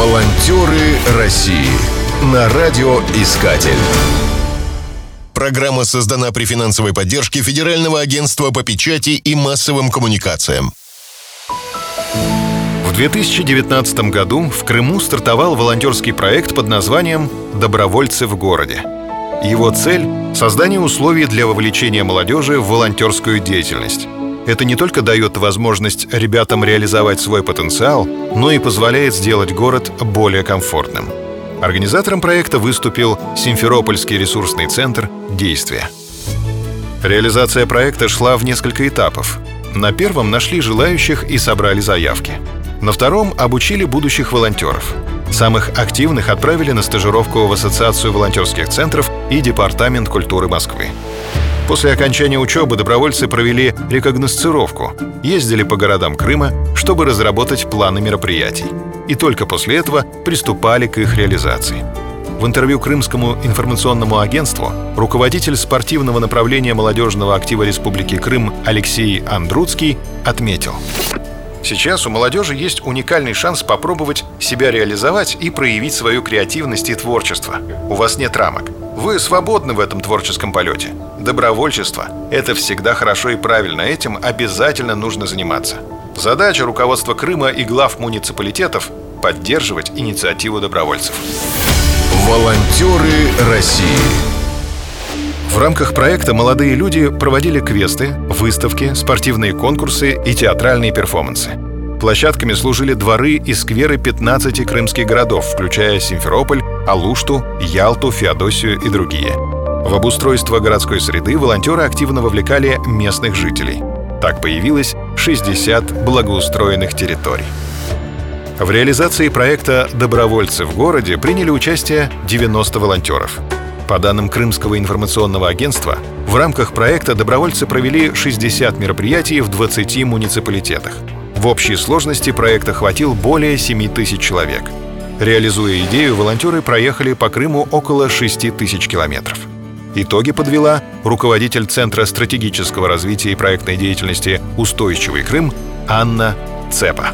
Волонтеры России на радиоискатель. Программа создана при финансовой поддержке Федерального агентства по печати и массовым коммуникациям. В 2019 году в Крыму стартовал волонтерский проект под названием «Добровольцы в городе». Его цель — создание условий для вовлечения молодежи в волонтерскую деятельность. Это не только дает возможность ребятам реализовать свой потенциал, но и позволяет сделать город более комфортным. Организатором проекта выступил Симферопольский ресурсный центр «Действие». Реализация проекта шла в несколько этапов. На первом нашли желающих и собрали заявки. На втором обучили будущих волонтеров. Самых активных отправили на стажировку в Ассоциацию волонтерских центров и Департамент культуры Москвы. После окончания учебы добровольцы провели рекогносцировку, ездили по городам Крыма, чтобы разработать планы мероприятий. И только после этого приступали к их реализации. В интервью Крымскому информационному агентству руководитель спортивного направления молодежного актива Республики Крым Алексей Андруцкий отметил. Сейчас у молодежи есть уникальный шанс попробовать себя реализовать и проявить свою креативность и творчество. У вас нет рамок. Вы свободны в этом творческом полете. Добровольчество – это всегда хорошо и правильно, этим обязательно нужно заниматься. Задача руководства Крыма и глав муниципалитетов – поддерживать инициативу добровольцев. Волонтеры России В рамках проекта молодые люди проводили квесты, выставки, спортивные конкурсы и театральные перформансы. Площадками служили дворы и скверы 15 крымских городов, включая Симферополь, Алушту, Ялту, Феодосию и другие. В обустройство городской среды волонтеры активно вовлекали местных жителей. Так появилось 60 благоустроенных территорий. В реализации проекта «Добровольцы в городе» приняли участие 90 волонтеров. По данным Крымского информационного агентства, в рамках проекта добровольцы провели 60 мероприятий в 20 муниципалитетах. В общей сложности проект охватил более 7 тысяч человек. Реализуя идею, волонтеры проехали по Крыму около 6 тысяч километров. Итоги подвела руководитель Центра стратегического развития и проектной деятельности «Устойчивый Крым» Анна Цепа.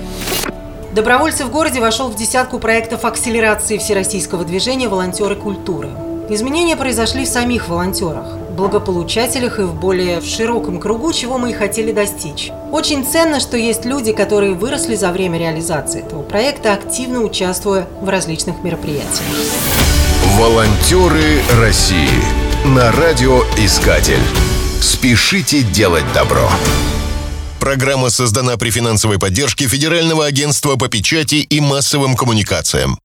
Добровольцы в городе вошел в десятку проектов акселерации всероссийского движения «Волонтеры культуры». Изменения произошли в самих волонтерах, благополучателях и в более широком кругу, чего мы и хотели достичь. Очень ценно, что есть люди, которые выросли за время реализации этого проекта, активно участвуя в различных мероприятиях. Волонтеры России на радиоискатель. Спешите делать добро. Программа создана при финансовой поддержке Федерального агентства по печати и массовым коммуникациям.